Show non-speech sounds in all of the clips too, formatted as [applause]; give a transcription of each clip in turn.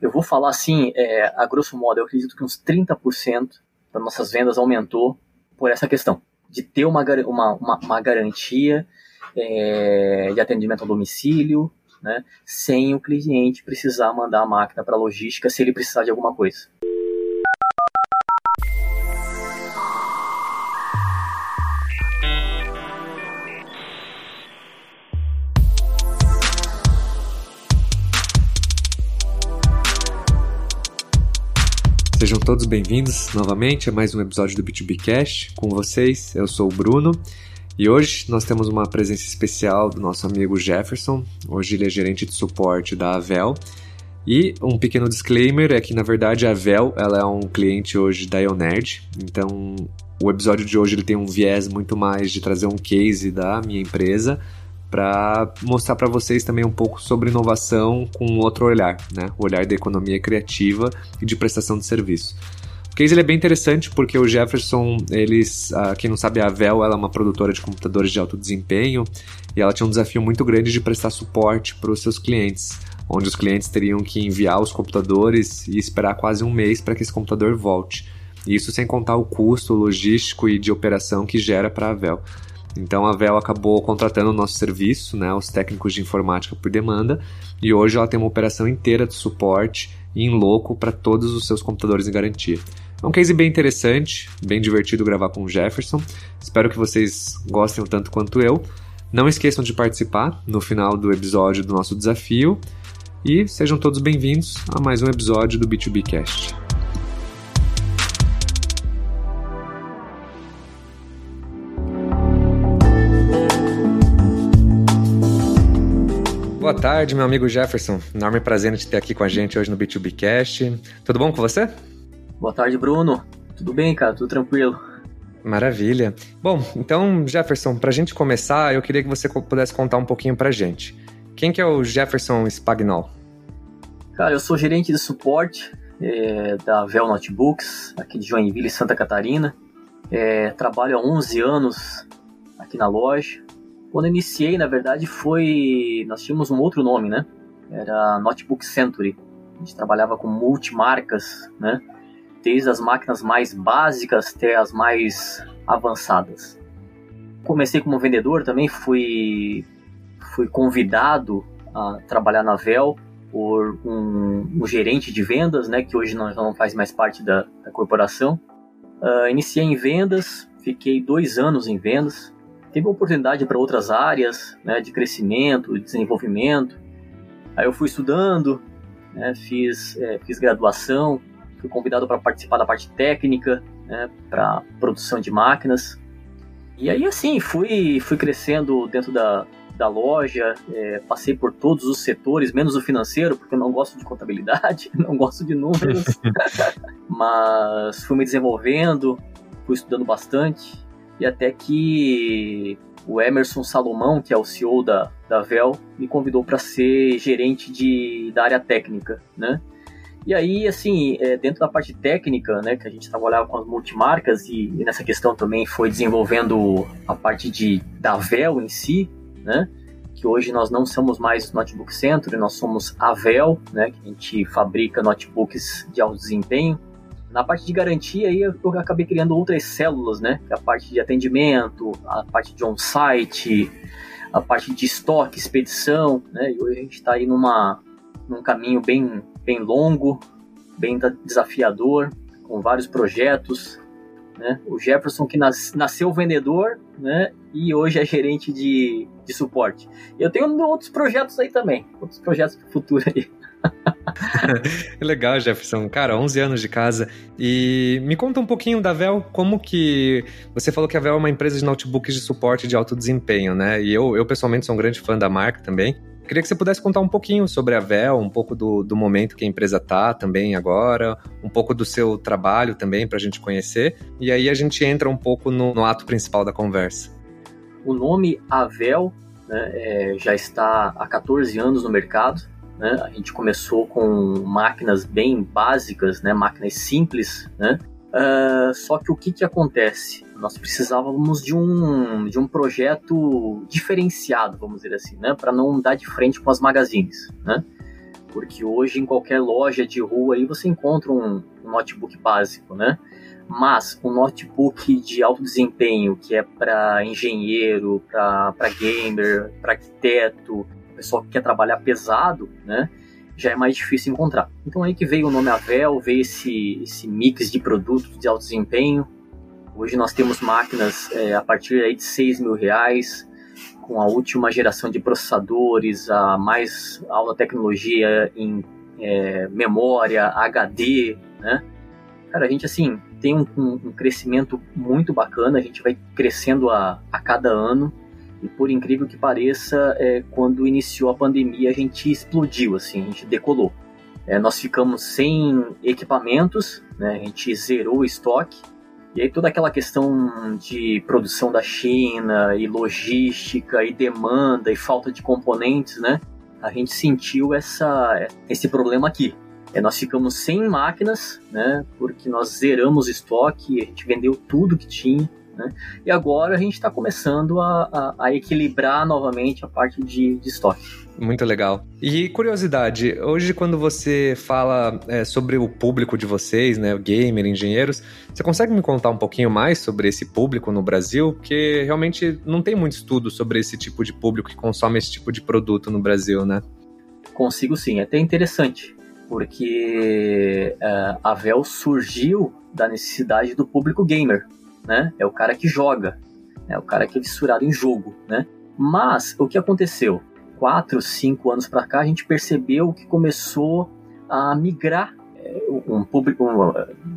Eu vou falar assim, é, a grosso modo, eu acredito que uns 30% das nossas vendas aumentou por essa questão de ter uma, uma, uma, uma garantia é, de atendimento ao domicílio, né, sem o cliente precisar mandar a máquina para a logística se ele precisar de alguma coisa. Sejam todos bem-vindos novamente a mais um episódio do B2B Cash. Com vocês, eu sou o Bruno e hoje nós temos uma presença especial do nosso amigo Jefferson. Hoje ele é gerente de suporte da Avel. E um pequeno disclaimer é que, na verdade, a Avel ela é um cliente hoje da Ionerd. Então, o episódio de hoje ele tem um viés muito mais de trazer um case da minha empresa para mostrar para vocês também um pouco sobre inovação com outro olhar, né? O olhar da economia criativa e de prestação de serviço. O case ele é bem interessante porque o Jefferson, eles, uh, quem não sabe, a Vel ela é uma produtora de computadores de alto desempenho e ela tinha um desafio muito grande de prestar suporte para os seus clientes, onde os clientes teriam que enviar os computadores e esperar quase um mês para que esse computador volte. Isso sem contar o custo logístico e de operação que gera para a Vel. Então a Vel acabou contratando o nosso serviço, né, os técnicos de informática por demanda, e hoje ela tem uma operação inteira de suporte em loco para todos os seus computadores em garantia. É um case bem interessante, bem divertido gravar com o Jefferson. Espero que vocês gostem tanto quanto eu. Não esqueçam de participar no final do episódio do nosso desafio e sejam todos bem-vindos a mais um episódio do B2B Cast. Boa tarde, meu amigo Jefferson. Enorme prazer em te ter aqui com a gente hoje no B2B Cast. Tudo bom com você? Boa tarde, Bruno. Tudo bem, cara? Tudo tranquilo. Maravilha. Bom, então, Jefferson, para a gente começar, eu queria que você pudesse contar um pouquinho para a gente. Quem que é o Jefferson Spagnol? Cara, eu sou gerente de suporte é, da Vel Notebooks, aqui de Joinville, Santa Catarina. É, trabalho há 11 anos aqui na loja. Quando iniciei, na verdade, foi. Nós tínhamos um outro nome, né? Era Notebook Century. A gente trabalhava com multimarcas, né? Desde as máquinas mais básicas até as mais avançadas. Comecei como vendedor também, fui, fui convidado a trabalhar na Vel por um, um gerente de vendas, né? Que hoje não, não faz mais parte da, da corporação. Uh, iniciei em vendas, fiquei dois anos em vendas teve oportunidade para outras áreas né, de crescimento, de desenvolvimento. Aí eu fui estudando, né, fiz, é, fiz graduação, fui convidado para participar da parte técnica, né, para produção de máquinas. E aí, assim, fui, fui crescendo dentro da, da loja, é, passei por todos os setores, menos o financeiro, porque eu não gosto de contabilidade, [laughs] não gosto de números. [laughs] Mas fui me desenvolvendo, fui estudando bastante e até que o Emerson Salomão, que é o CEO da, da Vel, me convidou para ser gerente de, da área técnica, né? E aí, assim, é, dentro da parte técnica, né, que a gente trabalhava com as multimarcas e, e, nessa questão também foi desenvolvendo a parte de, da Vel em si, né, que hoje nós não somos mais Notebook Center, nós somos a Vel, né, que a gente fabrica notebooks de alto desempenho, na parte de garantia, aí eu acabei criando outras células, né? A parte de atendimento, a parte de on-site, a parte de estoque, expedição, né? E hoje a gente está aí numa, num caminho bem, bem longo, bem desafiador, com vários projetos, né? O Jefferson que nas, nasceu vendedor, né? E hoje é gerente de, de suporte. Eu tenho outros projetos aí também, outros projetos para o futuro aí. [laughs] [laughs] Legal, Jefferson. Cara, 11 anos de casa. E me conta um pouquinho da Vel, como que... Você falou que a Vel é uma empresa de notebooks de suporte de alto desempenho, né? E eu, eu pessoalmente, sou um grande fã da marca também. Queria que você pudesse contar um pouquinho sobre a Vel, um pouco do, do momento que a empresa está também agora, um pouco do seu trabalho também para a gente conhecer. E aí a gente entra um pouco no, no ato principal da conversa. O nome Avel né, é, já está há 14 anos no mercado. Né? A gente começou com máquinas bem básicas, né? máquinas simples, né? Uh, só que o que, que acontece? Nós precisávamos de um, de um projeto diferenciado, vamos dizer assim, né? para não dar de frente com as magazines. Né? porque hoje em qualquer loja de rua aí você encontra um, um notebook básico, né? Mas um notebook de alto desempenho, que é para engenheiro, para gamer, para arquiteto, pessoal que quer trabalhar pesado, né? Já é mais difícil encontrar. Então aí que veio o nome Avel, veio esse, esse mix de produtos de alto desempenho. Hoje nós temos máquinas é, a partir aí de 6 mil reais, com a última geração de processadores, a mais alta tecnologia em é, memória, HD, né? Cara, a gente assim tem um, um, crescimento muito bacana, a gente vai crescendo a, a cada ano e por incrível que pareça, é, quando iniciou a pandemia a gente explodiu, assim, a gente decolou. É, nós ficamos sem equipamentos, né? A gente zerou o estoque e aí toda aquela questão de produção da China e logística e demanda e falta de componentes, né? A gente sentiu essa, esse problema aqui. É, nós ficamos sem máquinas, né? Porque nós zeramos estoque, a gente vendeu tudo que tinha. Né? E agora a gente está começando a, a, a, equilibrar novamente a parte de, de estoque. Muito legal. E curiosidade, hoje quando você fala é, sobre o público de vocês, né, gamer, engenheiros, você consegue me contar um pouquinho mais sobre esse público no Brasil? Porque realmente não tem muito estudo sobre esse tipo de público que consome esse tipo de produto no Brasil, né? Consigo sim, é até interessante, porque uh, a Vel surgiu da necessidade do público gamer né? É o cara que joga, é o cara que é fissurado em jogo, né? Mas o que aconteceu? Quatro, cinco anos para cá, a gente percebeu que começou a migrar é, um público,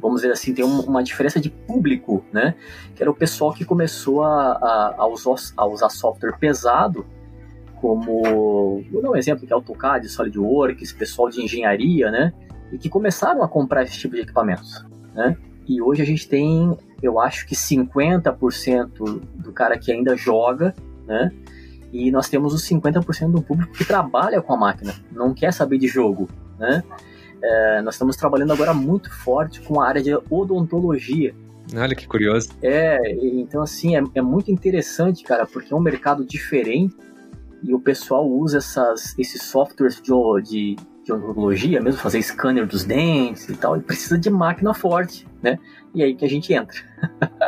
vamos dizer assim, tem uma diferença de público, né? Que era o pessoal que começou a, a, a, usar, software pesado, como, vou dar um exemplo que é AutoCAD, SolidWorks, pessoal de engenharia, né? E que começaram a comprar esse tipo de equipamentos, né? E hoje a gente tem eu acho que 50% do cara que ainda joga, né? E nós temos os 50% do público que trabalha com a máquina, não quer saber de jogo, né? É, nós estamos trabalhando agora muito forte com a área de odontologia. Olha que curioso. É, então assim, é, é muito interessante, cara, porque é um mercado diferente e o pessoal usa essas, esses softwares de, de, de odontologia, mesmo fazer scanner dos dentes e tal, e precisa de máquina forte, né? E aí que a gente entra.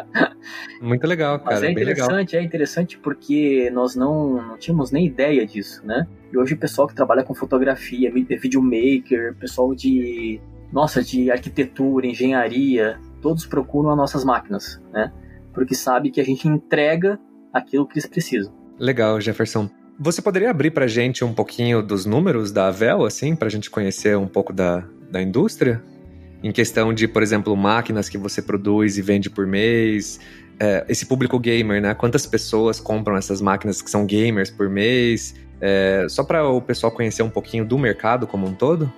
[laughs] Muito legal, cara. Mas é interessante, é interessante porque nós não, não tínhamos nem ideia disso, né? E hoje o pessoal que trabalha com fotografia, videomaker, pessoal de, nossa, de arquitetura, engenharia, todos procuram as nossas máquinas, né? Porque sabe que a gente entrega aquilo que eles precisam. Legal, Jefferson. Você poderia abrir pra gente um pouquinho dos números da Avel, assim, pra gente conhecer um pouco da, da indústria? Em questão de, por exemplo, máquinas que você produz e vende por mês, é, esse público gamer, né? Quantas pessoas compram essas máquinas que são gamers por mês? É, só para o pessoal conhecer um pouquinho do mercado como um todo?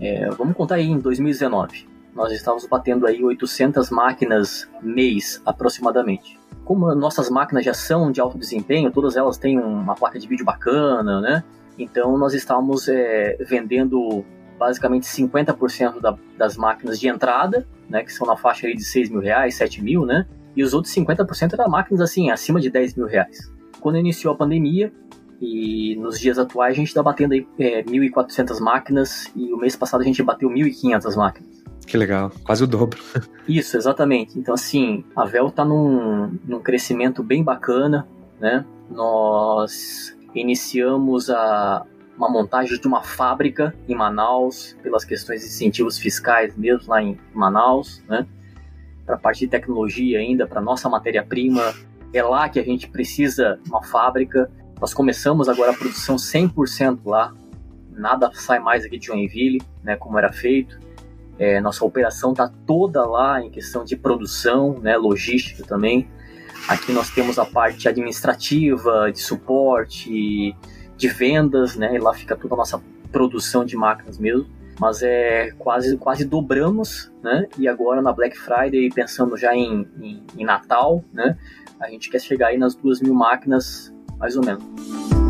É, vamos contar aí em 2019. Nós estávamos batendo aí 800 máquinas mês, aproximadamente como nossas máquinas já são de alto desempenho, todas elas têm uma placa de vídeo bacana, né? Então nós estávamos é, vendendo basicamente 50% da, das máquinas de entrada, né? Que são na faixa aí de 6 mil reais, 7 mil, né? E os outros 50% eram máquinas assim, acima de 10 mil reais. Quando iniciou a pandemia, e nos dias atuais a gente está batendo aí é, 1.400 máquinas e o mês passado a gente bateu 1.500 máquinas. Que legal, quase o dobro. [laughs] Isso, exatamente. Então, assim, a Vel está num, num crescimento bem bacana, né? Nós iniciamos a, uma montagem de uma fábrica em Manaus, pelas questões de incentivos fiscais mesmo lá em Manaus, né? Para a parte de tecnologia ainda, para nossa matéria-prima. É lá que a gente precisa uma fábrica. Nós começamos agora a produção 100% lá. Nada sai mais aqui de Joinville, né, como era feito. É, nossa operação está toda lá em questão de produção, né, logística também. Aqui nós temos a parte administrativa, de suporte, de vendas, né, e lá fica toda a nossa produção de máquinas mesmo. Mas é quase, quase dobramos, né? E agora na Black Friday, pensando já em, em, em Natal, né? A gente quer chegar aí nas duas mil máquinas, mais ou menos.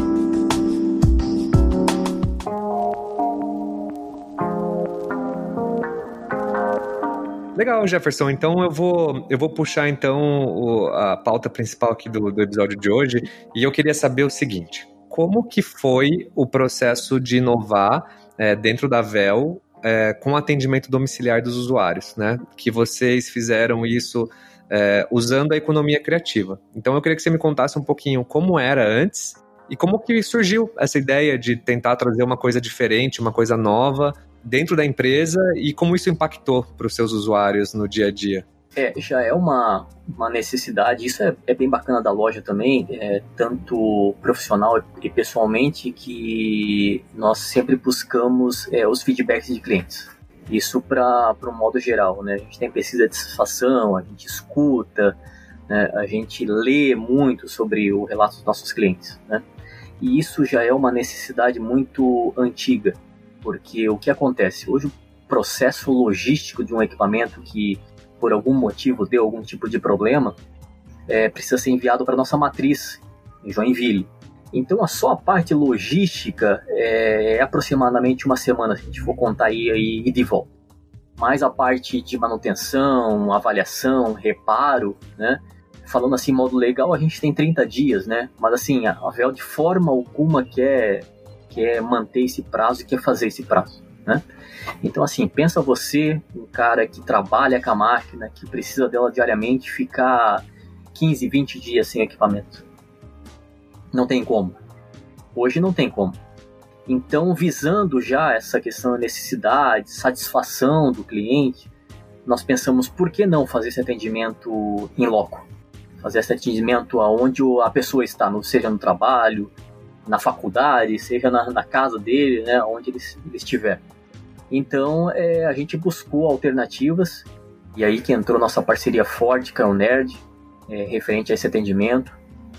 Legal, Jefferson. Então eu vou, eu vou puxar então o, a pauta principal aqui do, do episódio de hoje e eu queria saber o seguinte: como que foi o processo de inovar é, dentro da VEL é, com atendimento domiciliar dos usuários, né? Que vocês fizeram isso é, usando a economia criativa. Então eu queria que você me contasse um pouquinho como era antes e como que surgiu essa ideia de tentar trazer uma coisa diferente, uma coisa nova dentro da empresa e como isso impactou para os seus usuários no dia a dia. É, já é uma, uma necessidade, isso é, é bem bacana da loja também, é, tanto profissional e pessoalmente, que nós sempre buscamos é, os feedbacks de clientes. Isso para o modo geral, né? A gente tem pesquisa de satisfação, a gente escuta, né? a gente lê muito sobre o relato dos nossos clientes, né? E isso já é uma necessidade muito antiga, porque o que acontece? Hoje o processo logístico de um equipamento que por algum motivo deu algum tipo de problema, é, precisa ser enviado para nossa matriz em Joinville. Então, a só a parte logística é, é aproximadamente uma semana, se a gente for contar aí, aí e de volta. Mais a parte de manutenção, avaliação, reparo, né? Falando assim, modo legal, a gente tem 30 dias, né? Mas assim, a Vel de forma alguma quer, quer manter esse prazo e quer fazer esse prazo, né? Então, assim, pensa você, um cara que trabalha com a máquina, que precisa dela diariamente, ficar 15, 20 dias sem equipamento. Não tem como. Hoje não tem como. Então, visando já essa questão da necessidade, satisfação do cliente, nós pensamos por que não fazer esse atendimento em loco? Fazer esse atendimento aonde a pessoa está, seja no trabalho, na faculdade, seja na, na casa dele, né, onde ele, ele estiver. Então é, a gente buscou alternativas e aí que entrou nossa parceria forte com o Nerd, é, referente a esse atendimento.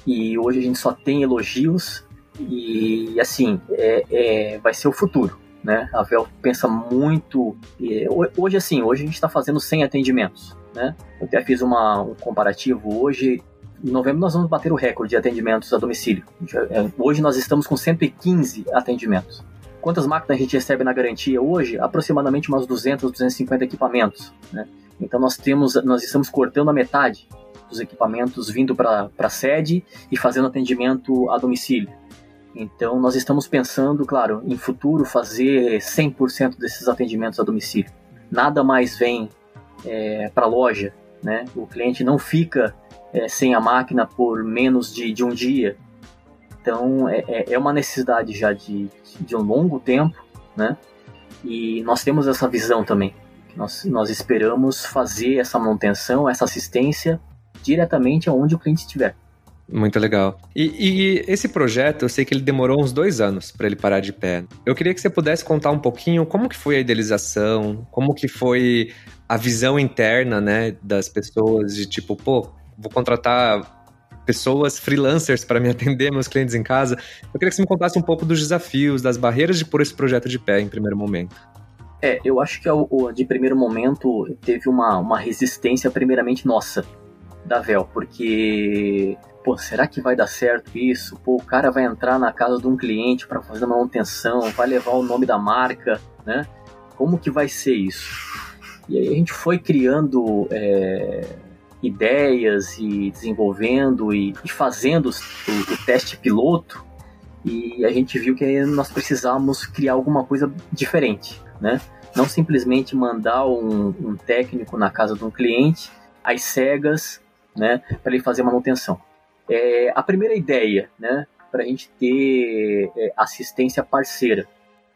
E hoje a gente só tem elogios e assim é, é vai ser o futuro. Né? A Vel pensa muito. É, hoje, assim, hoje a gente está fazendo 100 atendimentos. Né? Eu até fiz uma, um comparativo hoje. Em novembro nós vamos bater o recorde de atendimentos a domicílio. É, hoje nós estamos com 115 atendimentos. Quantas máquinas a gente recebe na garantia hoje? Aproximadamente umas 200, 250 equipamentos. Né? Então nós temos, nós estamos cortando a metade dos equipamentos vindo para a sede e fazendo atendimento a domicílio. Então nós estamos pensando, claro, em futuro fazer 100% desses atendimentos a domicílio. Nada mais vem é, para a loja, né? O cliente não fica é, sem a máquina por menos de, de um dia. Então é, é, é uma necessidade já de, de um longo tempo, né? E nós temos essa visão também. Nós, nós esperamos fazer essa manutenção, essa assistência diretamente aonde o cliente estiver. Muito legal. E, e, esse projeto, eu sei que ele demorou uns dois anos para ele parar de pé. Eu queria que você pudesse contar um pouquinho como que foi a idealização, como que foi a visão interna, né, das pessoas de tipo, pô, vou contratar pessoas, freelancers, para me atender meus clientes em casa. Eu queria que você me contasse um pouco dos desafios, das barreiras de pôr esse projeto de pé em primeiro momento. É, eu acho que de primeiro momento teve uma, uma resistência, primeiramente nossa, da Vel, porque, pô, será que vai dar certo isso? Pô, o cara vai entrar na casa de um cliente para fazer manutenção, vai levar o nome da marca, né? Como que vai ser isso? E aí a gente foi criando é, ideias e desenvolvendo e, e fazendo o, o, teste piloto e a gente viu que nós precisávamos criar alguma coisa diferente, né? Não simplesmente mandar um, um técnico na casa de um cliente às cegas, né, para ele fazer manutenção. É, a primeira ideia, né, para a gente ter é, assistência parceira.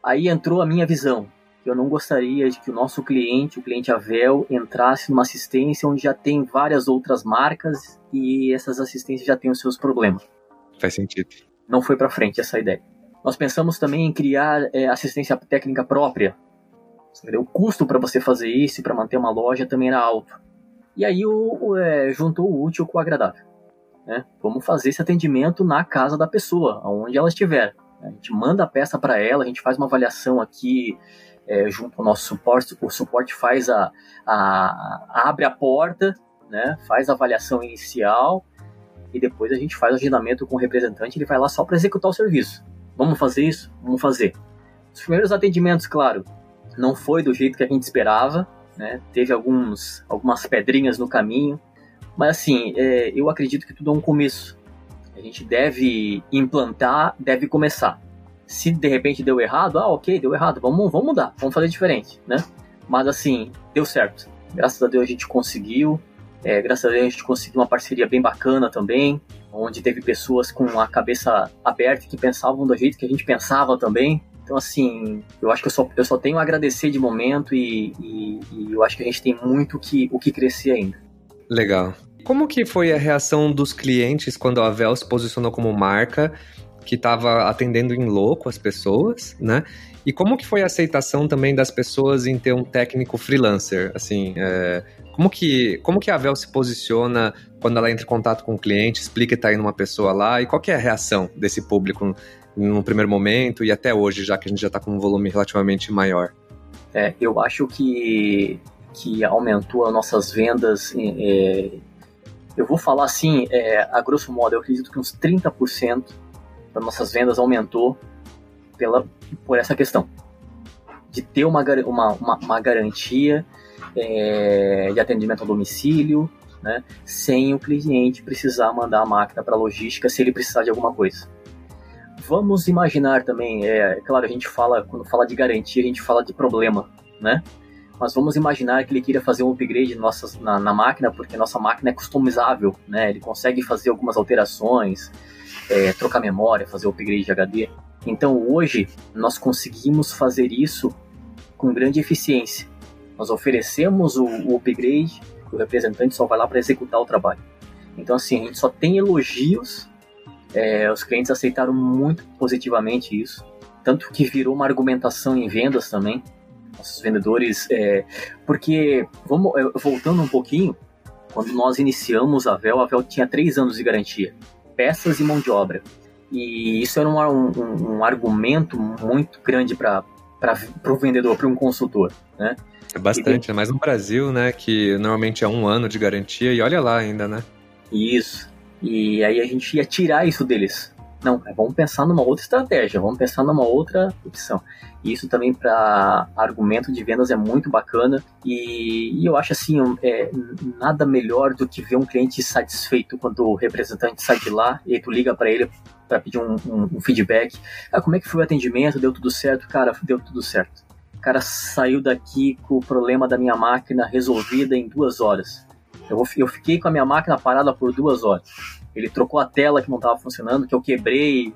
Aí entrou a minha visão, eu não gostaria de que o nosso cliente, o cliente Avel, entrasse numa assistência onde já tem várias outras marcas e essas assistências já têm os seus problemas. Faz sentido. Não foi para frente essa ideia. Nós pensamos também em criar é, assistência técnica própria. O custo para você fazer isso, para manter uma loja, também era alto. E aí o, o é, juntou o útil com o agradável. Né? Vamos fazer esse atendimento na casa da pessoa, onde ela estiver. A gente manda a peça para ela, a gente faz uma avaliação aqui é, junto ao nosso suporte, o suporte faz a, a, abre a porta, né, faz a avaliação inicial e depois a gente faz o agendamento com o representante, ele vai lá só para executar o serviço. Vamos fazer isso? Vamos fazer. Os primeiros atendimentos, claro, não foi do jeito que a gente esperava, né, teve alguns, algumas pedrinhas no caminho, mas assim, é, eu acredito que tudo é um começo. A gente deve implantar, deve começar. Se de repente deu errado, ah, ok, deu errado, vamos, vamos mudar, vamos fazer diferente, né? Mas assim, deu certo. Graças a Deus a gente conseguiu. É, graças a Deus a gente conseguiu uma parceria bem bacana também, onde teve pessoas com a cabeça aberta que pensavam do jeito que a gente pensava também. Então, assim, eu acho que eu só, eu só tenho a agradecer de momento e, e, e eu acho que a gente tem muito que, o que crescer ainda. Legal. Como que foi a reação dos clientes quando a Vel se posicionou como marca que estava atendendo em louco as pessoas, né? E como que foi a aceitação também das pessoas em ter um técnico freelancer? Assim, é, como, que, como que a Vel se posiciona quando ela entra em contato com o cliente, explica que está indo uma pessoa lá, e qual que é a reação desse público no primeiro momento e até hoje, já que a gente já está com um volume relativamente maior? É, eu acho que, que aumentou as nossas vendas. É, eu vou falar assim, é, a grosso modo, eu acredito que uns 30% nossas vendas aumentou pela, por essa questão de ter uma, uma, uma, uma garantia é, de atendimento ao domicílio, né, sem o cliente precisar mandar a máquina para a logística se ele precisar de alguma coisa. Vamos imaginar também, é, claro, a gente fala, quando fala de garantia, a gente fala de problema, né? Mas vamos imaginar que ele queira fazer um upgrade nossas, na, na máquina, porque nossa máquina é customizável, né? Ele consegue fazer algumas alterações, é, trocar memória, fazer o upgrade de HD. Então hoje nós conseguimos fazer isso com grande eficiência. Nós oferecemos o, o upgrade, o representante só vai lá para executar o trabalho. Então assim, a gente só tem elogios, é, os clientes aceitaram muito positivamente isso, tanto que virou uma argumentação em vendas também. Nossos vendedores, é, porque vamos é, voltando um pouquinho, quando nós iniciamos a Vel, a Vel tinha três anos de garantia, peças e mão de obra. E isso era um, um, um argumento muito grande para o vendedor, para um consultor, né? É bastante, é mais no Brasil, né? Que normalmente é um ano de garantia e olha lá ainda, né? Isso. E aí a gente ia tirar isso deles. Não, vamos pensar numa outra estratégia, vamos pensar numa outra opção. E isso também para argumento de vendas é muito bacana e, e eu acho assim, é, nada melhor do que ver um cliente satisfeito quando o representante sai de lá e tu liga para ele para pedir um, um, um, feedback. Ah, como é que foi o atendimento? Deu tudo certo? Cara, deu tudo certo. O cara saiu daqui com o problema da minha máquina resolvida em duas horas. Eu, eu fiquei com a minha máquina parada por duas horas. Ele trocou a tela que não estava funcionando, que eu quebrei,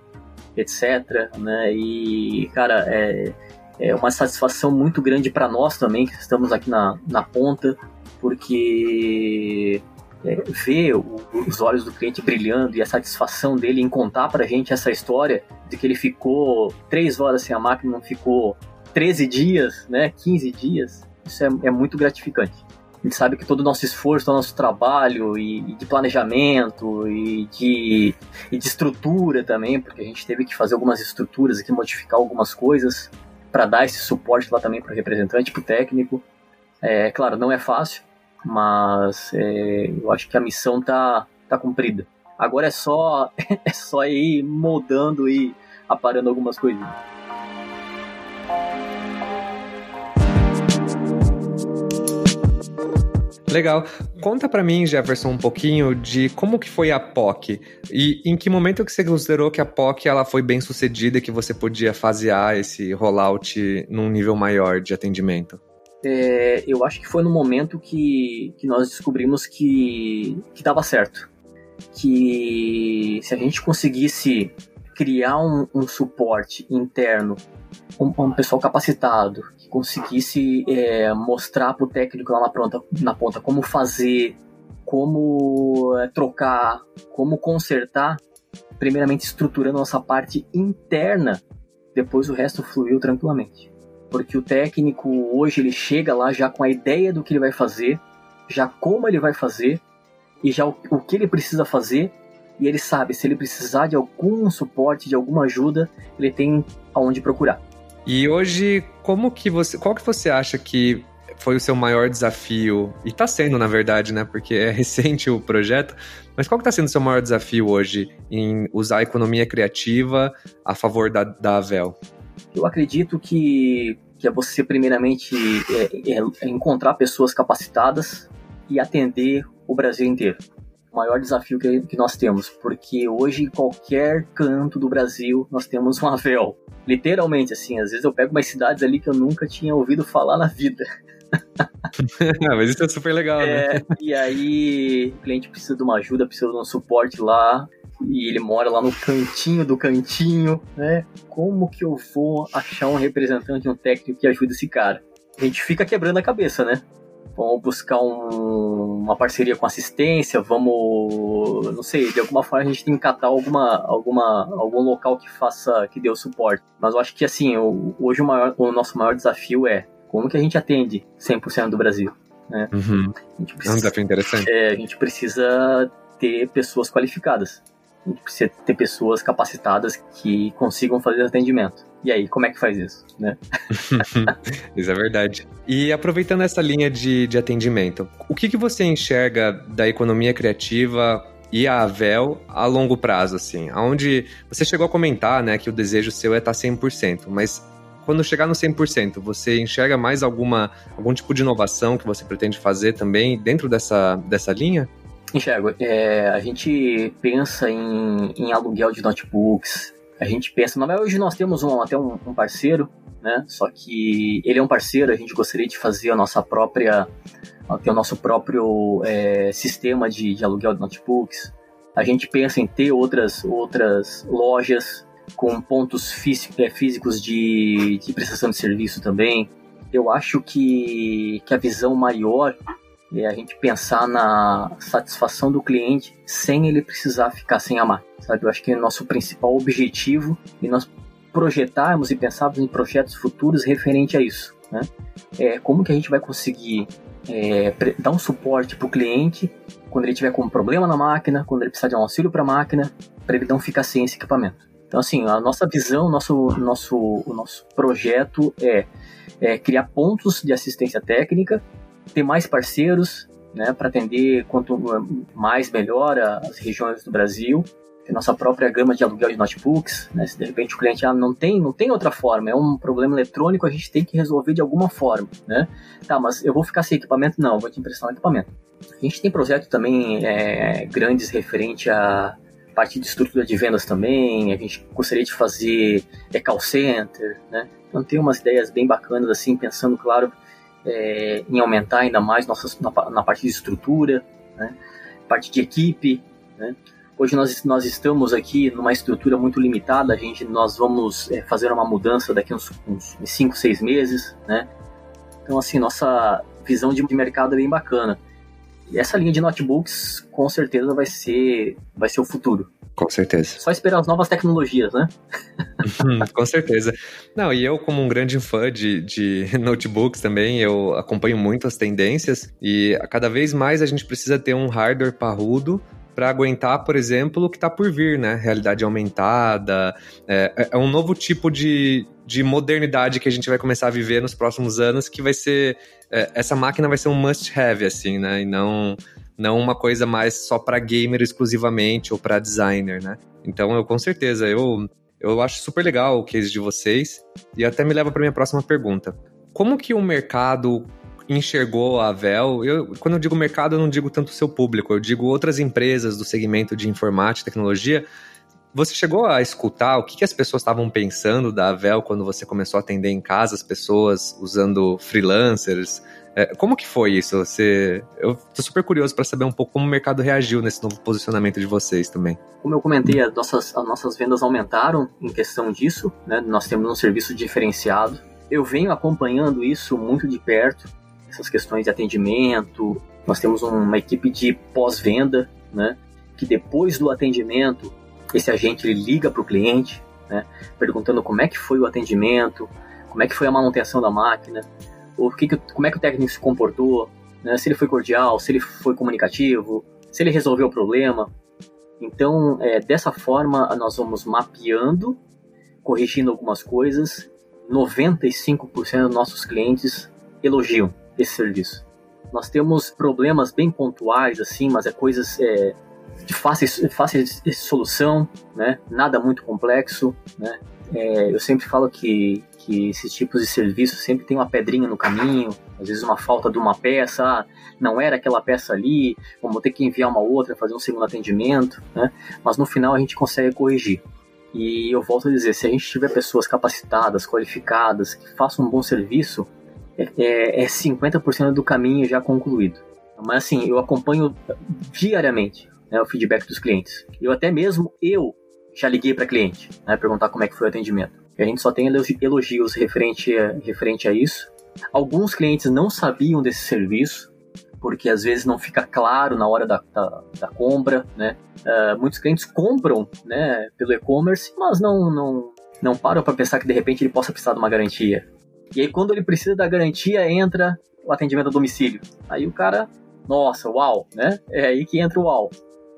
etc. Né? E, cara, é, é uma satisfação muito grande para nós também, que estamos aqui na, na ponta, porque é, ver o, os olhos do cliente brilhando e a satisfação dele em contar pra gente essa história de que ele ficou três horas sem a máquina, não ficou 13 dias, né, 15 dias, isso é, é muito gratificante. Gente sabe que todo o nosso esforço, todo o nosso trabalho e, e de planejamento e de, e de estrutura também, porque a gente teve que fazer algumas estruturas aqui, modificar algumas coisas para dar esse suporte lá também para o representante, para o técnico. É claro, não é fácil, mas é, eu acho que a missão tá, tá cumprida. Agora é só [laughs] é só ir moldando e aparando algumas coisinhas. Legal. Conta para mim, Jefferson, um pouquinho de como que foi a POC e em que momento que você considerou que a POC ela foi bem sucedida e que você podia fasear esse rollout num nível maior de atendimento é, eu acho que foi no momento que, que nós descobrimos que que certo. Que se a gente conseguisse criar um, um suporte interno, um, um, pessoal capacitado, que conseguisse é, mostrar para o técnico lá na ponta, na ponta como fazer, como é, trocar, como consertar, primeiramente estruturando nossa parte interna, depois o resto fluiu tranquilamente. Porque o técnico hoje ele chega lá já com a ideia do que ele vai fazer, já como ele vai fazer e já o, o que ele precisa fazer e ele sabe se ele precisar de algum suporte, de alguma ajuda, ele tem aonde procurar. E hoje, como que você, qual que você acha que foi o seu maior desafio? E está sendo, na verdade, né? Porque é [laughs] recente o projeto. Mas qual que está sendo o seu maior desafio hoje em usar a economia criativa a favor da, da Avel? Eu acredito que, que é você, primeiramente, é, é, é encontrar pessoas capacitadas e atender o Brasil inteiro. O maior desafio que, que nós temos, porque hoje em qualquer canto do Brasil nós temos um Avel. Literalmente, assim, às vezes eu pego umas cidades ali que eu nunca tinha ouvido falar na vida. [laughs] Mas isso é super legal, né? é, né? E aí o cliente precisa de uma ajuda, precisa de um suporte lá, e ele mora lá no cantinho do cantinho, né? Como que eu vou achar um representante, um técnico que ajude esse cara? A gente fica quebrando a cabeça, né? Vamos buscar um, uma parceria com assistência, vamos, não sei, de alguma forma a gente tem que catar alguma, alguma, algum local que faça, que dê o suporte. Mas eu acho que assim, hoje o, maior, o nosso maior desafio é como que a gente atende 100% do Brasil. Né? Uhum. Precisa, é um desafio interessante. É, a gente precisa ter pessoas qualificadas. Precisa ter pessoas capacitadas que consigam fazer atendimento. E aí, como é que faz isso, né? [laughs] isso é verdade. E aproveitando essa linha de, de atendimento, o que, que você enxerga da economia criativa e a Avel a longo prazo, assim? Onde você chegou a comentar, né, que o desejo seu é estar 100%, mas quando chegar no 100%, você enxerga mais alguma, algum tipo de inovação que você pretende fazer também dentro dessa, dessa linha? Enxergo. É, a gente pensa em, em aluguel de notebooks, a gente pensa, verdade, hoje nós temos um, até um, um, parceiro, né? Só que ele é um parceiro, a gente gostaria de fazer a nossa própria, ter o nosso próprio é, sistema de, de aluguel de notebooks. A gente pensa em ter outras, outras lojas com pontos é, físicos de, de prestação de serviço também. Eu acho que, que a visão maior é a gente pensar na satisfação do cliente sem ele precisar ficar sem amar, sabe? Eu acho que é nosso principal objetivo e nós projetarmos e pensarmos em projetos futuros referente a isso, né? É, como que a gente vai conseguir é, dar um suporte para o cliente quando ele tiver com um problema na máquina, quando ele precisar de um auxílio para a máquina, para ele não ficar sem esse equipamento. Então, assim, a nossa visão, nosso, nosso, o nosso projeto é, é criar pontos de assistência técnica, ter mais parceiros, né, para atender quanto mais melhor as regiões do Brasil, ter nossa própria gama de aluguel de notebooks, né, se de repente o cliente ah, não tem, não tem outra forma, é um problema eletrônico, a gente tem que resolver de alguma forma, né? Tá, mas eu vou ficar sem equipamento? Não, vou te emprestar um equipamento. A gente tem projetos também é, grandes referente a parte de estrutura de vendas também, a gente gostaria de fazer é, call center, né? Então tem umas ideias bem bacanas assim, pensando, claro, é, em aumentar ainda mais nossas, na, na, parte de estrutura, né? parte de equipe, né? Hoje nós, nós estamos aqui numa estrutura muito limitada, a gente, nós vamos é, fazer uma mudança daqui uns 5, 6 meses, né? Então, assim, nossa visão de mercado é bem bacana. E essa linha de notebooks com certeza vai ser, vai ser o futuro. Com certeza. Só esperar as novas tecnologias, né? [laughs] Com certeza. Não, e eu, como um grande fã de, de [laughs] notebooks também, eu acompanho muito as tendências e cada vez mais a gente precisa ter um hardware parrudo para aguentar, por exemplo, o que está por vir, né? Realidade aumentada. É, é, é um novo tipo de, de modernidade que a gente vai começar a viver nos próximos anos, que vai ser. É, essa máquina vai ser um must-have, assim, né? E não, não uma coisa mais só para gamer exclusivamente ou para designer, né? Então, eu com certeza, eu, eu acho super legal o case de vocês e até me leva para minha próxima pergunta. Como que o mercado enxergou a Vel? Eu, quando eu digo mercado, eu não digo tanto o seu público, eu digo outras empresas do segmento de informática e tecnologia você chegou a escutar o que, que as pessoas estavam pensando da Avel quando você começou a atender em casa as pessoas usando freelancers? É, como que foi isso? Você, eu tô super curioso para saber um pouco como o mercado reagiu nesse novo posicionamento de vocês também. Como eu comentei, as nossas, as nossas vendas aumentaram em questão disso, né? Nós temos um serviço diferenciado. Eu venho acompanhando isso muito de perto, essas questões de atendimento. Nós temos uma equipe de pós-venda, né? Que depois do atendimento esse agente ele liga para o cliente, né, perguntando como é que foi o atendimento, como é que foi a manutenção da máquina, o que, que como é que o técnico se comportou, né, se ele foi cordial, se ele foi comunicativo, se ele resolveu o problema. Então, é, dessa forma, nós vamos mapeando, corrigindo algumas coisas. 95% dos nossos clientes elogiam esse serviço. Nós temos problemas bem pontuais, assim, mas é coisas é, de fácil, fácil solução, né? Nada muito complexo, né? É, eu sempre falo que, que esses tipos de serviços sempre tem uma pedrinha no caminho, às vezes uma falta de uma peça, ah, não era aquela peça ali, vamos ter que enviar uma outra, fazer um segundo atendimento, né? Mas no final a gente consegue corrigir. E eu volto a dizer, se a gente tiver pessoas capacitadas, qualificadas, que façam um bom serviço, é, é 50% é do caminho já concluído. Mas assim, eu acompanho diariamente né, o feedback dos clientes. Eu até mesmo, eu já liguei para cliente, né, perguntar como é que foi o atendimento. A gente só tem elogios referente a, referente a isso. Alguns clientes não sabiam desse serviço, porque às vezes não fica claro na hora da, da, da compra, né? Uh, muitos clientes compram, né, pelo e-commerce, mas não, não, não param para pensar que de repente ele possa precisar de uma garantia. E aí quando ele precisa da garantia, entra o atendimento a domicílio. Aí o cara, nossa, uau, né? É aí que entra o uau.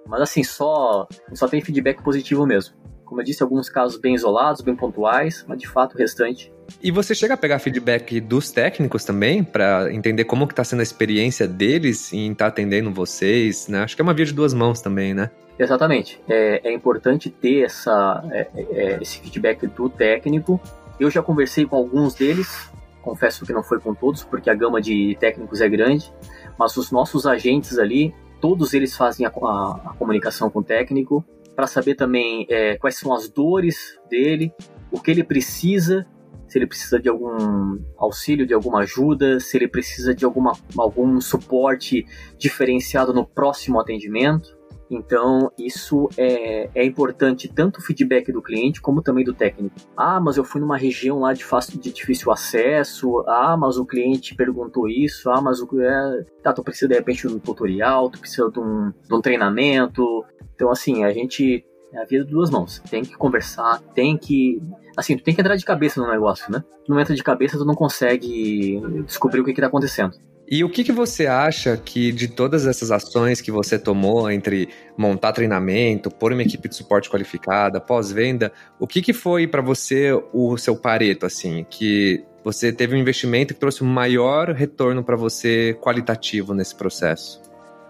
Mas assim, só, só tem feedback positivo mesmo. Como eu disse, alguns casos bem isolados, bem pontuais, mas de fato o restante. E você chega a pegar feedback dos técnicos também, para entender como que está sendo a experiência deles em estar tá atendendo vocês, né? Acho que é uma via de duas mãos também, né? Exatamente. É, é importante ter essa, é, é, esse feedback do técnico. Eu já conversei com alguns deles, confesso que não foi com todos, porque a gama de técnicos é grande, mas os nossos agentes ali, todos eles fazem a, a, a comunicação com o técnico para saber também é, quais são as dores dele, o que ele precisa, se ele precisa de algum auxílio, de alguma ajuda, se ele precisa de alguma, algum suporte diferenciado no próximo atendimento. Então, isso é, é importante tanto o feedback do cliente como também do técnico. Ah, mas eu fui numa região lá de, fácil, de difícil acesso. Ah, mas o cliente perguntou isso. Ah, mas o. É, tá, tu precisa de repente de um tutorial, tu precisa de um, de um treinamento. Então, assim, a gente. É a vida de duas mãos. Tem que conversar, tem que. Assim, tu tem que entrar de cabeça no negócio, né? não entra de cabeça, tu não consegue descobrir o que, que tá acontecendo. E o que, que você acha que de todas essas ações que você tomou entre montar treinamento, pôr uma equipe de suporte qualificada, pós-venda, o que, que foi para você o seu pareto, assim, que você teve um investimento que trouxe um maior retorno para você qualitativo nesse processo?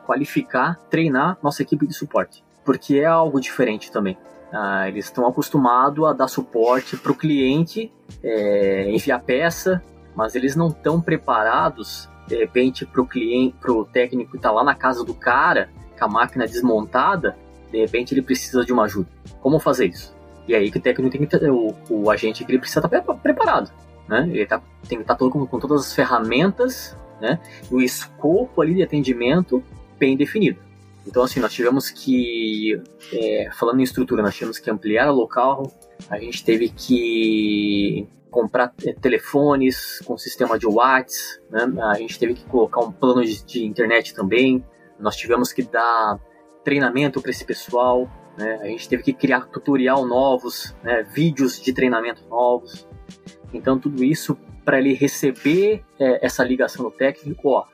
Qualificar, treinar nossa equipe de suporte, porque é algo diferente também. Ah, eles estão acostumados a dar suporte para o cliente, é, enviar peça, mas eles não estão preparados de repente para o cliente, para o técnico que está lá na casa do cara, com a máquina desmontada, de repente ele precisa de uma ajuda. Como fazer isso? E aí que o técnico tem que o, o agente que ele precisa estar tá preparado, né? Ele tá, tem que estar tá com, com todas as ferramentas, né? E o escopo ali de atendimento bem definido. Então, assim, nós tivemos que, é, falando em estrutura, nós tivemos que ampliar o local, a gente teve que comprar é, telefones com sistema de watts, né? a gente teve que colocar um plano de, de internet também, nós tivemos que dar treinamento para esse pessoal, né? a gente teve que criar tutorial novos, né? vídeos de treinamento novos. Então tudo isso para ele receber é, essa ligação do técnico, ó,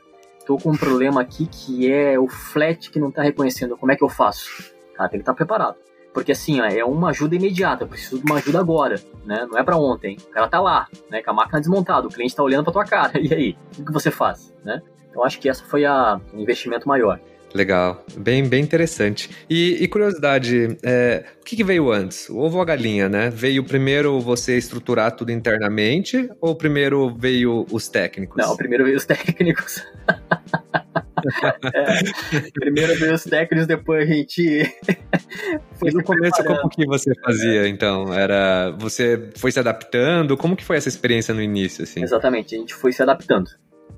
tô com um problema aqui que é o flat que não está reconhecendo, como é que eu faço? Cara, tem que estar tá preparado. Porque assim, ó, é uma ajuda imediata, eu preciso de uma ajuda agora, né? Não é para ontem. O cara tá lá, né? Com a máquina desmontada, o cliente tá olhando pra tua cara. [laughs] E aí? O que você faz, né? Então acho que essa foi a investimento maior. Legal, bem, bem interessante. E, e curiosidade, é, o que, que, veio antes? O ovo ou a galinha, né? Veio primeiro você estruturar tudo internamente ou primeiro veio os técnicos? Não, primeiro veio os técnicos. é, primeiro veio os técnicos, depois a gente. [laughs] foi e no começo, preparando. como que você fazia, então? Era. Você foi se adaptando? Como que foi essa experiência no início, assim? Exatamente, a gente foi se adaptando.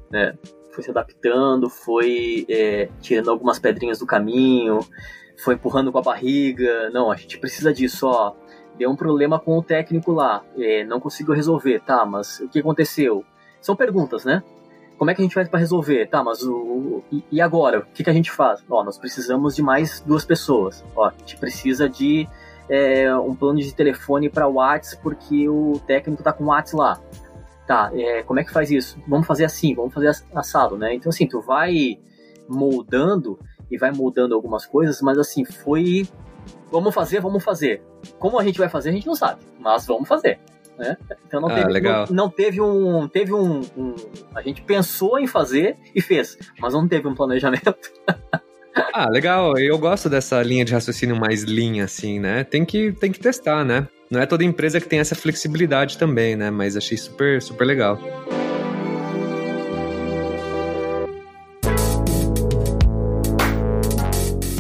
Né? Foi se adaptando, foi é, tirando algumas pedrinhas do caminho, foi empurrando com a barriga. Não, a gente precisa disso, ó. Deu um problema com o técnico lá, é, não conseguiu resolver, tá, mas o que aconteceu? São perguntas, né? como é que a gente faz para resolver? Tá, mas o, e, e agora? O que, que, a gente faz? Ó, nós precisamos de mais duas pessoas. Ó, a gente precisa de é, um plano de telefone para WhatsApp porque o técnico tá com o WhatsApp lá. Tá, é, como é que faz isso? Vamos fazer assim, vamos fazer assado, né? Então assim, tu vai moldando e vai moldando algumas coisas, mas assim, foi vamos fazer, vamos fazer. Como a gente vai fazer, a gente não sabe, mas vamos fazer né? Então não ah, teve. Não, não, teve um, teve um, um, a gente pensou em fazer e fez, mas não teve um planejamento. [laughs] ah, legal. Eu gosto dessa linha de raciocínio mais linha assim, né? Tem que tem que testar, né? Não é toda empresa que tem essa flexibilidade também, né? Mas achei super, super legal.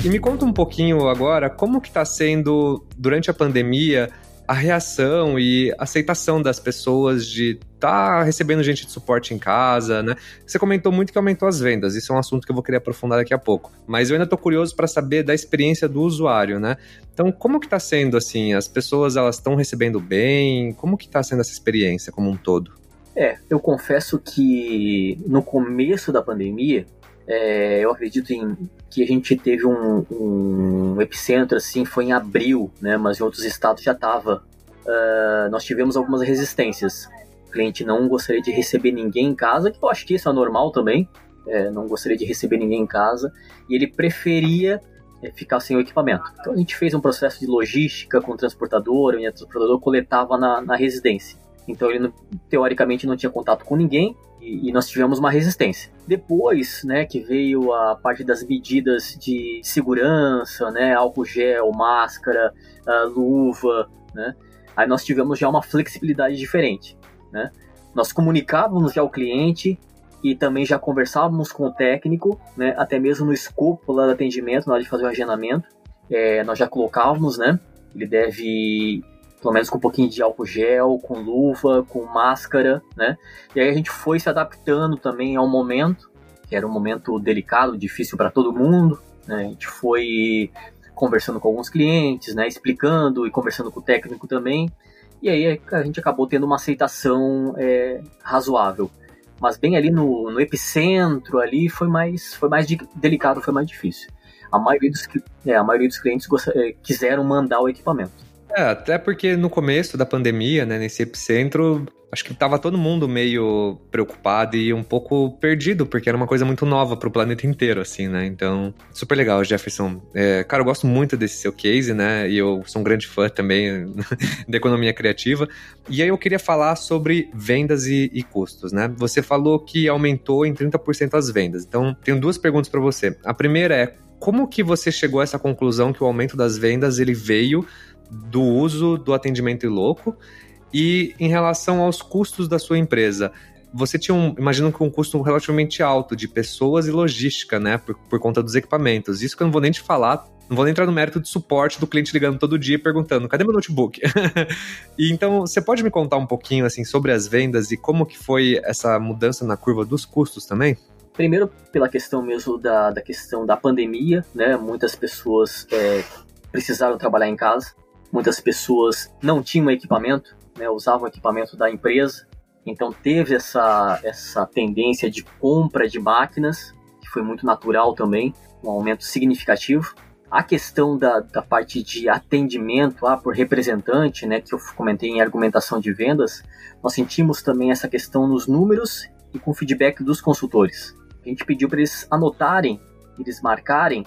E me conta um pouquinho agora como que está sendo durante a pandemia a reação e aceitação das pessoas de tá recebendo gente de suporte em casa, né? Você comentou muito que aumentou as vendas, isso é um assunto que eu vou querer aprofundar daqui a pouco. Mas eu ainda estou curioso para saber da experiência do usuário, né? Então, como que está sendo assim? As pessoas elas estão recebendo bem? Como que está sendo essa experiência como um todo? É, eu confesso que no começo da pandemia é, eu acredito em, que a gente teve um, um, epicentro assim, foi em abril, né? Mas em outros estados já estava. Uh, ah, nós tivemos algumas resistências. O cliente não gostaria de receber ninguém em casa, que eu acho que isso é normal também. É, não gostaria de receber ninguém em casa e ele preferia é, ficar sem o equipamento. Então a gente fez um processo de logística com o transportador, onde o transportador coletava na, na residência. Então ele teoricamente não tinha contato com ninguém e, e, nós tivemos uma resistência. Depois, né, que veio a parte das medidas de segurança, né, álcool gel, máscara, uh, luva, né, aí nós tivemos já uma flexibilidade diferente, né. Nós comunicávamos já ao cliente e também já conversávamos com o técnico, né, até mesmo no escopo lá do atendimento, na hora de fazer o agendamento, é, nós já colocávamos, né, ele deve pelo menos com um pouquinho de álcool gel, com luva, com máscara, né? E aí a gente foi se adaptando também ao momento, que era um momento delicado, difícil para todo mundo, né? A gente foi conversando com alguns clientes, né? Explicando e conversando com o técnico também. E aí a gente acabou tendo uma aceitação é, razoável. Mas bem ali no, no, epicentro ali foi mais, foi mais de, delicado, foi mais difícil. A maioria dos, é, a maioria dos clientes é, quiseram mandar o equipamento. É, até porque no começo da pandemia, né, nesse epicentro, acho que tava todo mundo meio preocupado e um pouco perdido, porque era uma coisa muito nova pro planeta inteiro, assim, né? Então, super legal, Jefferson. É, cara, eu gosto muito desse seu case, né? E eu sou um grande fã também [laughs] da economia criativa. E aí eu queria falar sobre vendas e, e custos, né? Você falou que aumentou em 30% as vendas. Então, tenho duas perguntas para você. A primeira é, como que você chegou a essa conclusão que o aumento das vendas ele veio do uso do atendimento louco e em relação aos custos da sua empresa. Você tinha um, imagino que um custo relativamente alto de pessoas e logística, né, por, por conta dos equipamentos. Isso que eu não vou nem te falar, não vou nem entrar no mérito de suporte do cliente ligando todo dia e perguntando, cadê meu notebook? [laughs] e então, você pode me contar um pouquinho, assim, sobre as vendas e como que foi essa mudança na curva dos custos também? Primeiro, pela questão mesmo da, da questão da pandemia, né, muitas pessoas é, precisaram trabalhar em casa, muitas pessoas não tinham equipamento, né, usavam equipamento da empresa, então teve essa, essa tendência de compra de máquinas, que foi muito natural também, um aumento significativo. A questão da, da parte de atendimento ah, por representante, né, que eu comentei em argumentação de vendas, nós sentimos também essa questão nos números e com feedback dos consultores. A gente pediu para eles anotarem, eles marcarem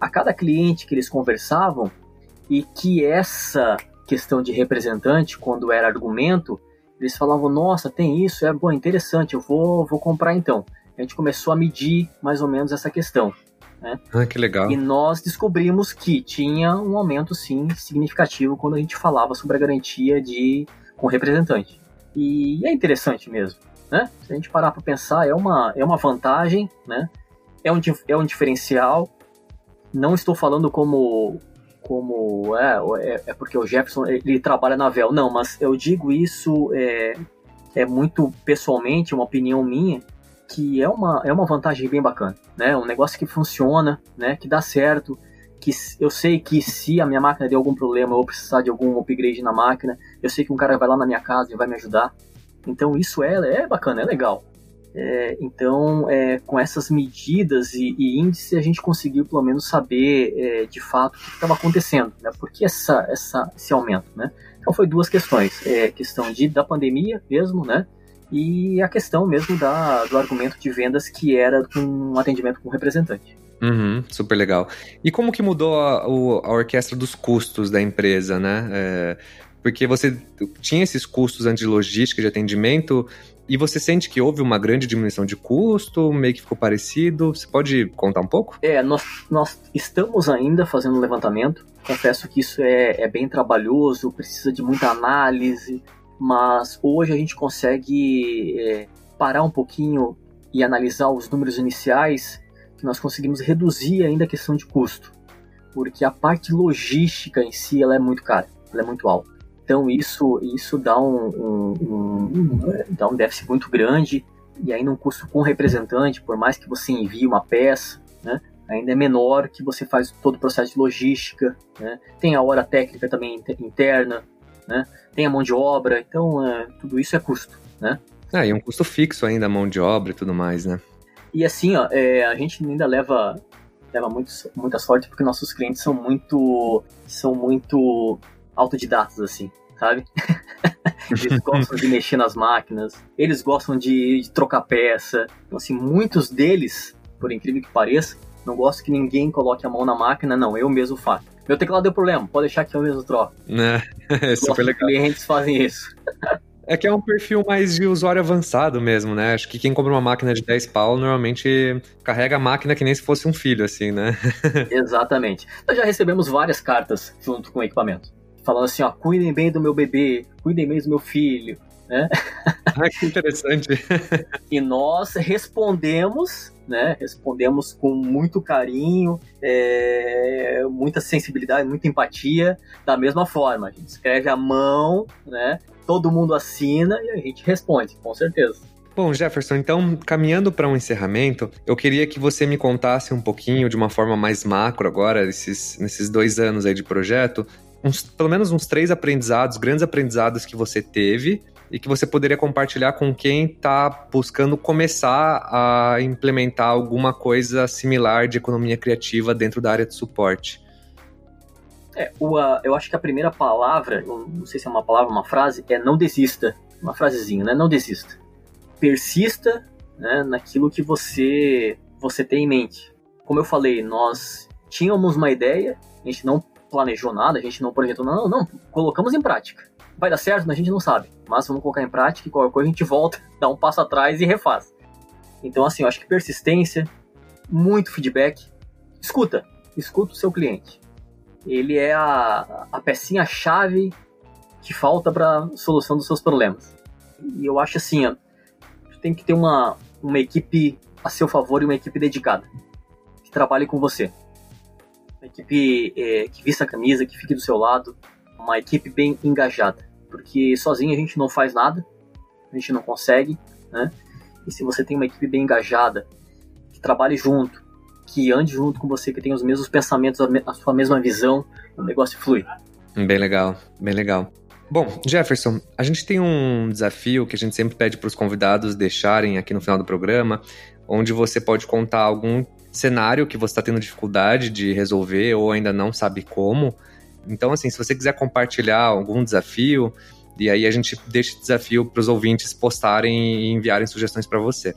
a cada cliente que eles conversavam e que essa questão de representante, quando era argumento, eles falavam, nossa, tem isso, é bom, interessante, eu vou, vou comprar então. A gente começou a medir mais ou menos essa questão. Né? Ah, que legal. E nós descobrimos que tinha um aumento, sim, significativo quando a gente falava sobre a garantia de com representante. E é interessante mesmo, né? Se a gente parar para pensar, é uma, é uma vantagem, né? É um, é um diferencial. Não estou falando como como é, é, é, porque o Jefferson ele trabalha na Vel. Não, mas eu digo isso é, é muito pessoalmente, uma opinião minha, que é uma, é uma vantagem bem bacana, né? Um negócio que funciona, né? Que dá certo, que eu sei que se a minha máquina der algum problema, vou precisar de algum upgrade na máquina, eu sei que um cara vai lá na minha casa e vai me ajudar. Então isso é, é bacana, é legal. É, então, é, com essas medidas e, e índices, a gente conseguiu pelo menos saber é, de fato o que estava acontecendo, né? Por que essa, essa, esse aumento, né? Então, foi duas questões: é, questão de, da pandemia mesmo, né? E a questão mesmo da, do argumento de vendas que era um atendimento com representante. Uhum, super legal. E como que mudou a, a orquestra dos custos da empresa, né? É, porque você tinha esses custos antes de logística, de atendimento, E você sente que houve uma grande diminuição de custo, meio que ficou parecido? Você pode contar um pouco? É, nós, nós estamos ainda fazendo levantamento. Confesso que isso é, é bem trabalhoso, precisa de muita análise, mas hoje a gente consegue é, parar um pouquinho e analisar os números iniciais, que nós conseguimos reduzir ainda a questão de custo, porque a parte logística em si ela é muito cara, ela é muito alta. Então isso, isso dá um, um, um, dá um déficit muito grande e ainda um custo com representante, por mais que você envie uma peça, né, ainda é menor que você faz todo o processo de logística, né, tem a hora técnica também interna, né, tem a mão de obra, então é, tudo isso é custo, né. Ah, e um custo fixo ainda, a mão de obra e tudo mais, né. E assim, ó, é, a gente ainda leva leva muito, muita sorte porque nossos clientes são muito são muito autodidatas, assim, sabe? [laughs] eles gostam de mexer nas máquinas, eles gostam de, de, trocar peça. Então, assim, muitos deles, por incrível que pareça, não gostam que ninguém coloque a mão na máquina, não, eu mesmo faço. Meu teclado deu problema, pode deixar que eu mesmo troco. [laughs] É, é super legal. clientes fazem isso. É que é um perfil mais de usuário avançado mesmo, né? Acho que quem compra uma máquina de 10 pau normalmente carrega a máquina que nem se fosse um filho, assim, né? [laughs] Exatamente. Nós já recebemos várias cartas junto com o equipamento falando assim, ó, cuidem bem do meu bebê, cuidem bem do meu filho, né? [laughs] Ah, que interessante. [laughs] e nós respondemos, né? Respondemos com muito carinho, é, muita sensibilidade, muita empatia, da mesma forma. A gente escreve à mão, né? Todo mundo assina e a gente responde, com certeza. Bom, Jefferson, então, caminhando para um encerramento, eu queria que você me contasse um pouquinho, de uma forma mais macro agora, esses, nesses dois anos aí de projeto, uns, pelo menos uns três aprendizados, grandes aprendizados que você teve e que você poderia compartilhar com quem está buscando começar a implementar alguma coisa similar de economia criativa dentro da área de suporte. É, o, eu acho que a primeira palavra, não sei se é uma palavra, uma frase, é não desista. Uma frasezinha, né? Não desista. Persista né, naquilo que você, você tem em mente. Como eu falei, nós tínhamos uma ideia, a gente não planejou nada, a gente não projetou nada, não, não, colocamos em prática. Vai dar certo? A gente não sabe, mas vamos colocar em prática e qualquer coisa a gente volta, [laughs] dá um passo atrás e refaz. Então, assim, eu acho que persistência, muito feedback, escuta, escuta o seu cliente. Ele é a, a pecinha-chave que falta para solução dos seus problemas. E eu acho assim, ó, tem que ter uma, uma equipe a seu favor e uma equipe dedicada, que trabalhe com você uma equipe é, que vista a camisa, que fique do seu lado, uma equipe bem engajada, porque sozinho a gente não faz nada, a gente não consegue, né? E se você tem uma equipe bem engajada, que trabalhe junto, que ande junto com você, que tenha os mesmos pensamentos, a, sua mesma visão, o negócio flui. Bem legal, bem legal. Bom, Jefferson, a gente tem um desafio que a gente sempre pede para os convidados deixarem aqui no final do programa, onde você pode contar algum cenário que você está tendo dificuldade de resolver ou ainda não sabe como. Então, assim, se você quiser compartilhar algum desafio, e aí a gente deixa esse desafio para os ouvintes postarem e enviarem sugestões para você.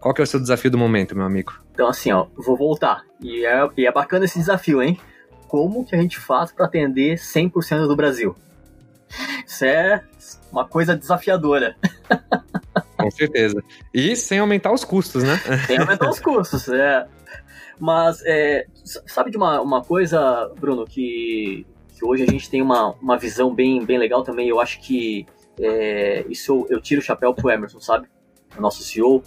Qual que é o seu desafio do momento, meu amigo? Então, assim, ó, vou voltar. E é, e é bacana esse desafio, hein? Como que a gente faz para atender 100% do Brasil? Isso é uma coisa desafiadora. [laughs] Com certeza. E sem aumentar os custos, né? [laughs] Sem aumentar os custos, é. Mas, é, sabe de uma, uma coisa, Bruno, que, que hoje a gente tem uma, uma visão bem, bem legal também. Eu acho que é, isso eu, eu, tiro o chapéu pro Emerson, sabe? O nosso CEO.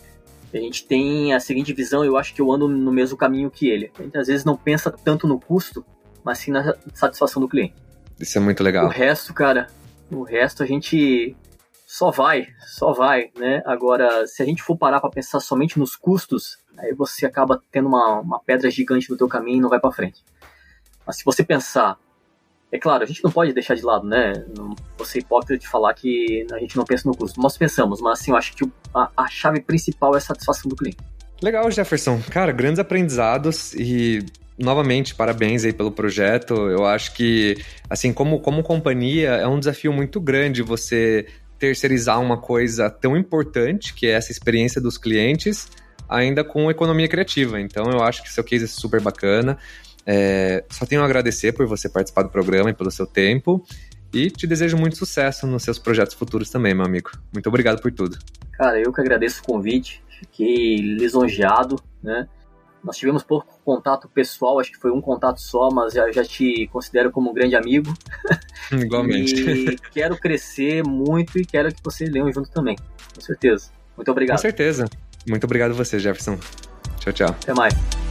A gente tem a seguinte visão, eu acho que eu ando no mesmo caminho que ele. A gente às vezes não pensa tanto no custo, mas sim na satisfação do cliente. Isso é muito legal. O resto, cara, o resto a gente só vai, só vai, né? Agora, se a gente for parar para pensar somente nos custos, aí você acaba tendo uma, uma pedra gigante no teu caminho e não vai para frente. Mas se você pensar, é claro, a gente não pode deixar de lado, né? Não vou ser hipócrita de falar que a gente não pensa no custo. Nós pensamos, mas assim, eu acho que a, a chave principal é a satisfação do cliente. Legal, Jefferson. Cara, grandes aprendizados e novamente, parabéns aí pelo projeto. Eu acho que, assim, como, como companhia, é um desafio muito grande você terceirizar uma coisa tão importante, que é essa experiência dos clientes, ainda com economia criativa. Então eu acho que seu case é super bacana. É, só tenho a agradecer por você participar do programa e pelo seu tempo. E te desejo muito sucesso nos seus projetos futuros também, meu amigo. Muito obrigado por tudo. Cara, eu que agradeço o convite. Fiquei lisonjeado, né? Nós tivemos pouco contato pessoal, acho que foi um contato só, mas já, já te considero como um grande amigo. [laughs] Igualmente. E quero crescer muito e quero que vocês leiam junto também. Com certeza. Muito obrigado. Com certeza. Muito obrigado a você, Jefferson. Tchau, tchau. Até mais.